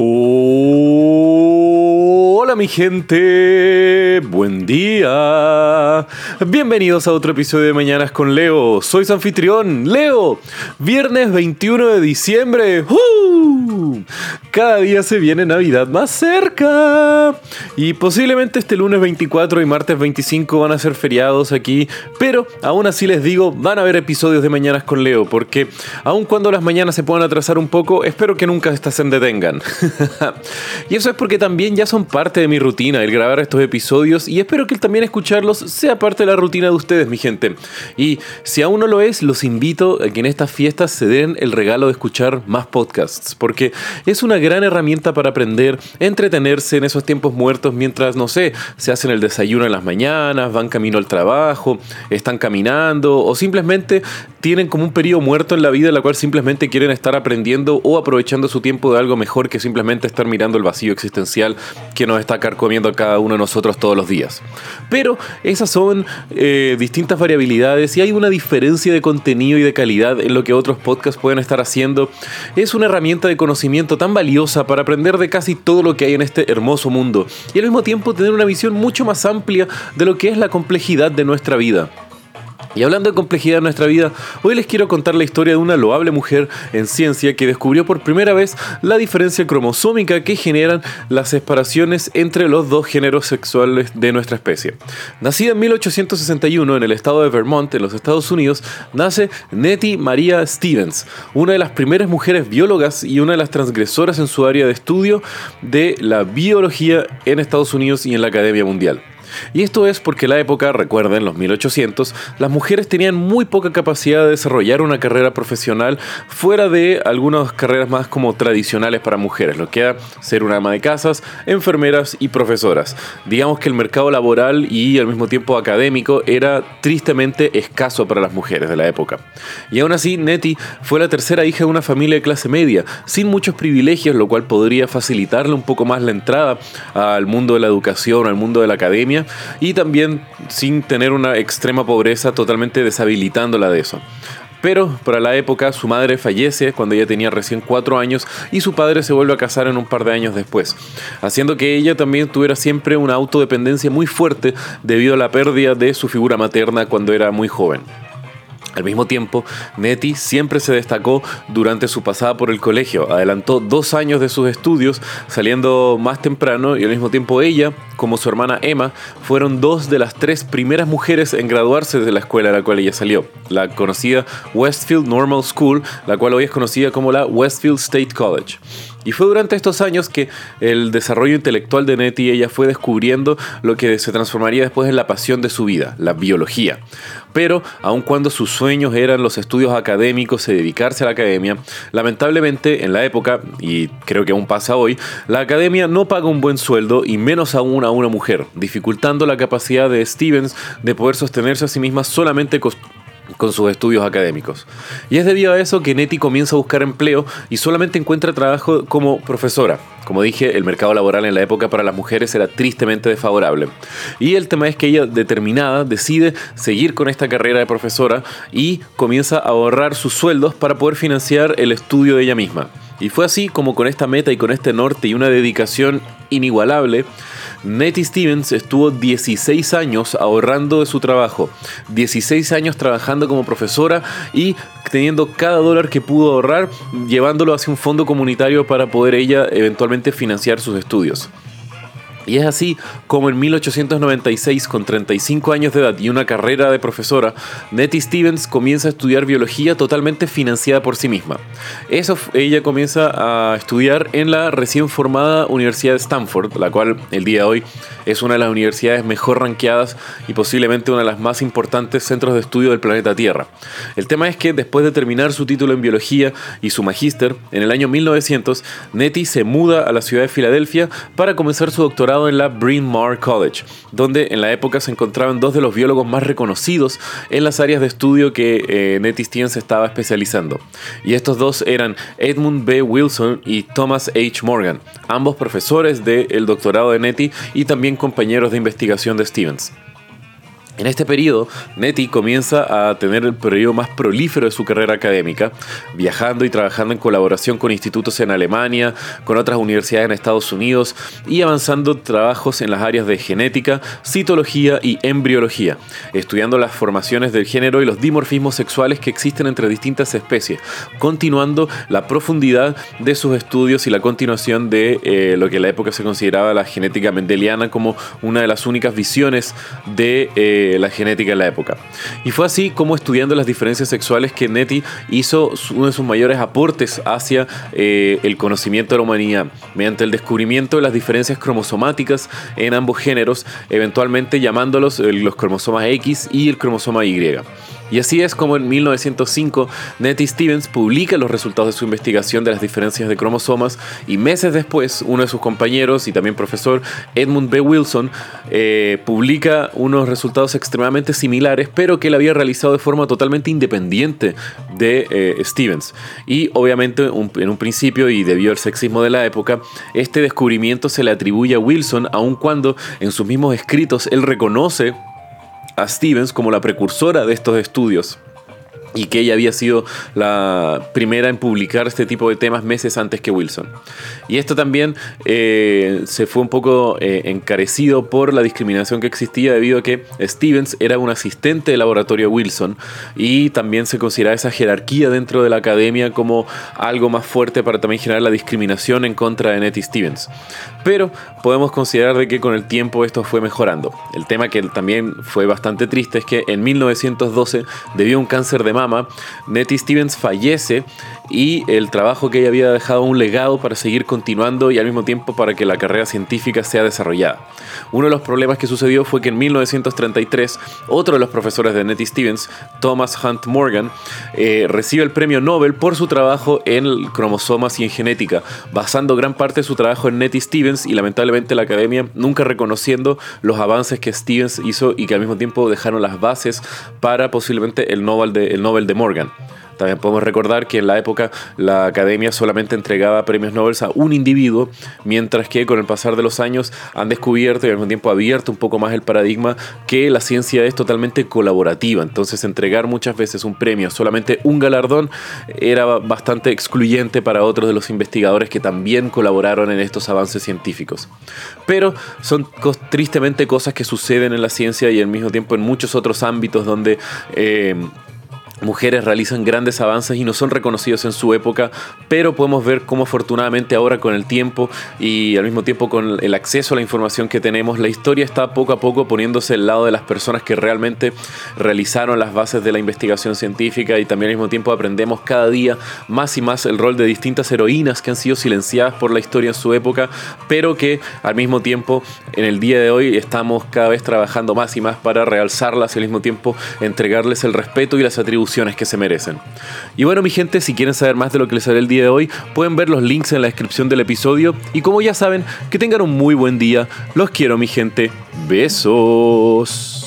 Oh. Mi gente, buen día. Bienvenidos a otro episodio de Mañanas con Leo. Soy su anfitrión, Leo. Viernes 21 de diciembre. Cada día se viene Navidad más cerca. Y posiblemente este lunes 24 y martes 25 van a ser feriados aquí. Pero aún así les digo, van a haber episodios de Mañanas con Leo. Porque aun cuando las mañanas se puedan atrasar un poco, espero que nunca estas se detengan. y eso es porque también ya son parte de mi rutina el grabar estos episodios y espero que también escucharlos sea parte de la rutina de ustedes, mi gente. Y si aún no lo es, los invito a que en estas fiestas se den el regalo de escuchar más podcasts, porque es una gran herramienta para aprender, entretenerse en esos tiempos muertos mientras, no sé, se hacen el desayuno en las mañanas, van camino al trabajo, están caminando o simplemente tienen como un periodo muerto en la vida en la cual simplemente quieren estar aprendiendo o aprovechando su tiempo de algo mejor que simplemente estar mirando el vacío existencial que nos está carcomiendo a cada uno de nosotros todos los días. Pero esas son eh, distintas variabilidades y hay una diferencia de contenido y de calidad en lo que otros podcasts pueden estar haciendo. Es una herramienta de conocimiento tan valiosa para aprender de casi todo lo que hay en este hermoso mundo y al mismo tiempo tener una visión mucho más amplia de lo que es la complejidad de nuestra vida. Y hablando de complejidad en nuestra vida, hoy les quiero contar la historia de una loable mujer en ciencia que descubrió por primera vez la diferencia cromosómica que generan las separaciones entre los dos géneros sexuales de nuestra especie. Nacida en 1861 en el estado de Vermont, en los Estados Unidos, nace Nettie Maria Stevens, una de las primeras mujeres biólogas y una de las transgresoras en su área de estudio de la biología en Estados Unidos y en la Academia Mundial. Y esto es porque la época, recuerden, los 1800, las mujeres tenían muy poca capacidad de desarrollar una carrera profesional fuera de algunas carreras más como tradicionales para mujeres, lo que era ser una ama de casas, enfermeras y profesoras. Digamos que el mercado laboral y al mismo tiempo académico era tristemente escaso para las mujeres de la época. Y aún así, Nettie fue la tercera hija de una familia de clase media, sin muchos privilegios, lo cual podría facilitarle un poco más la entrada al mundo de la educación, al mundo de la academia y también sin tener una extrema pobreza totalmente deshabilitándola de eso. Pero para la época su madre fallece cuando ella tenía recién 4 años y su padre se vuelve a casar en un par de años después, haciendo que ella también tuviera siempre una autodependencia muy fuerte debido a la pérdida de su figura materna cuando era muy joven. Al mismo tiempo, Nettie siempre se destacó durante su pasada por el colegio. Adelantó dos años de sus estudios, saliendo más temprano, y al mismo tiempo ella, como su hermana Emma, fueron dos de las tres primeras mujeres en graduarse de la escuela a la cual ella salió, la conocida Westfield Normal School, la cual hoy es conocida como la Westfield State College. Y fue durante estos años que el desarrollo intelectual de Nettie ella fue descubriendo lo que se transformaría después en la pasión de su vida, la biología. Pero, aun cuando sus sueños eran los estudios académicos y dedicarse a la academia, lamentablemente en la época, y creo que aún pasa hoy, la academia no paga un buen sueldo y menos aún a una mujer, dificultando la capacidad de Stevens de poder sostenerse a sí misma solamente con sus estudios académicos. Y es debido a eso que Nettie comienza a buscar empleo y solamente encuentra trabajo como profesora. Como dije, el mercado laboral en la época para las mujeres era tristemente desfavorable. Y el tema es que ella, determinada, decide seguir con esta carrera de profesora y comienza a ahorrar sus sueldos para poder financiar el estudio de ella misma. Y fue así como con esta meta y con este norte y una dedicación inigualable, Nettie Stevens estuvo 16 años ahorrando de su trabajo, 16 años trabajando como profesora y teniendo cada dólar que pudo ahorrar, llevándolo hacia un fondo comunitario para poder ella eventualmente financiar sus estudios. Y es así como en 1896, con 35 años de edad y una carrera de profesora, Nettie Stevens comienza a estudiar biología totalmente financiada por sí misma. Eso ella comienza a estudiar en la recién formada Universidad de Stanford, la cual el día de hoy es una de las universidades mejor ranqueadas y posiblemente una de las más importantes centros de estudio del planeta Tierra. El tema es que después de terminar su título en biología y su magíster, en el año 1900, Nettie se muda a la ciudad de Filadelfia para comenzar su doctorado en la Bryn Mawr College, donde en la época se encontraban dos de los biólogos más reconocidos en las áreas de estudio que eh, Nettie Stevens estaba especializando. Y estos dos eran Edmund B. Wilson y Thomas H. Morgan, ambos profesores del doctorado de Nettie y también compañeros de investigación de Stevens. En este periodo, Nettie comienza a tener el periodo más prolífero de su carrera académica, viajando y trabajando en colaboración con institutos en Alemania, con otras universidades en Estados Unidos y avanzando trabajos en las áreas de genética, citología y embriología, estudiando las formaciones del género y los dimorfismos sexuales que existen entre distintas especies, continuando la profundidad de sus estudios y la continuación de eh, lo que en la época se consideraba la genética mendeliana como una de las únicas visiones de... Eh, la genética en la época. Y fue así como estudiando las diferencias sexuales que Nettie hizo uno de sus mayores aportes hacia eh, el conocimiento de la humanidad, mediante el descubrimiento de las diferencias cromosomáticas en ambos géneros, eventualmente llamándolos eh, los cromosomas X y el cromosoma Y. Y así es como en 1905 Nettie Stevens publica los resultados de su investigación de las diferencias de cromosomas y meses después uno de sus compañeros y también profesor Edmund B. Wilson eh, publica unos resultados extremadamente similares pero que él había realizado de forma totalmente independiente de eh, Stevens. Y obviamente en un principio y debido al sexismo de la época, este descubrimiento se le atribuye a Wilson aun cuando en sus mismos escritos él reconoce a Stevens como la precursora de estos estudios y que ella había sido la primera en publicar este tipo de temas meses antes que Wilson. Y esto también eh, se fue un poco eh, encarecido por la discriminación que existía debido a que Stevens era un asistente de laboratorio Wilson y también se consideraba esa jerarquía dentro de la academia como algo más fuerte para también generar la discriminación en contra de Nettie Stevens. Pero podemos considerar de que con el tiempo esto fue mejorando. El tema que también fue bastante triste es que en 1912, debido a un cáncer de mama, Nettie Stevens fallece y el trabajo que ella había dejado un legado para seguir continuando y al mismo tiempo para que la carrera científica sea desarrollada. Uno de los problemas que sucedió fue que en 1933 otro de los profesores de Nettie Stevens, Thomas Hunt Morgan, eh, recibe el premio Nobel por su trabajo en cromosomas y en genética, basando gran parte de su trabajo en Nettie Stevens y lamentablemente la academia nunca reconociendo los avances que Stevens hizo y que al mismo tiempo dejaron las bases para posiblemente el Nobel de, el Nobel de Morgan. También podemos recordar que en la época la academia solamente entregaba premios Nobel a un individuo, mientras que con el pasar de los años han descubierto y al mismo tiempo abierto un poco más el paradigma que la ciencia es totalmente colaborativa. Entonces entregar muchas veces un premio, solamente un galardón, era bastante excluyente para otros de los investigadores que también colaboraron en estos avances científicos. Pero son tristemente cosas que suceden en la ciencia y al mismo tiempo en muchos otros ámbitos donde... Eh, mujeres realizan grandes avances y no son reconocidos en su época, pero podemos ver cómo afortunadamente ahora con el tiempo y al mismo tiempo con el acceso a la información que tenemos, la historia está poco a poco poniéndose al lado de las personas que realmente realizaron las bases de la investigación científica y también al mismo tiempo aprendemos cada día más y más el rol de distintas heroínas que han sido silenciadas por la historia en su época, pero que al mismo tiempo en el día de hoy estamos cada vez trabajando más y más para realzarlas y al mismo tiempo entregarles el respeto y las atribuciones que se merecen. Y bueno, mi gente, si quieren saber más de lo que les haré el día de hoy, pueden ver los links en la descripción del episodio. Y como ya saben, que tengan un muy buen día. Los quiero, mi gente. Besos.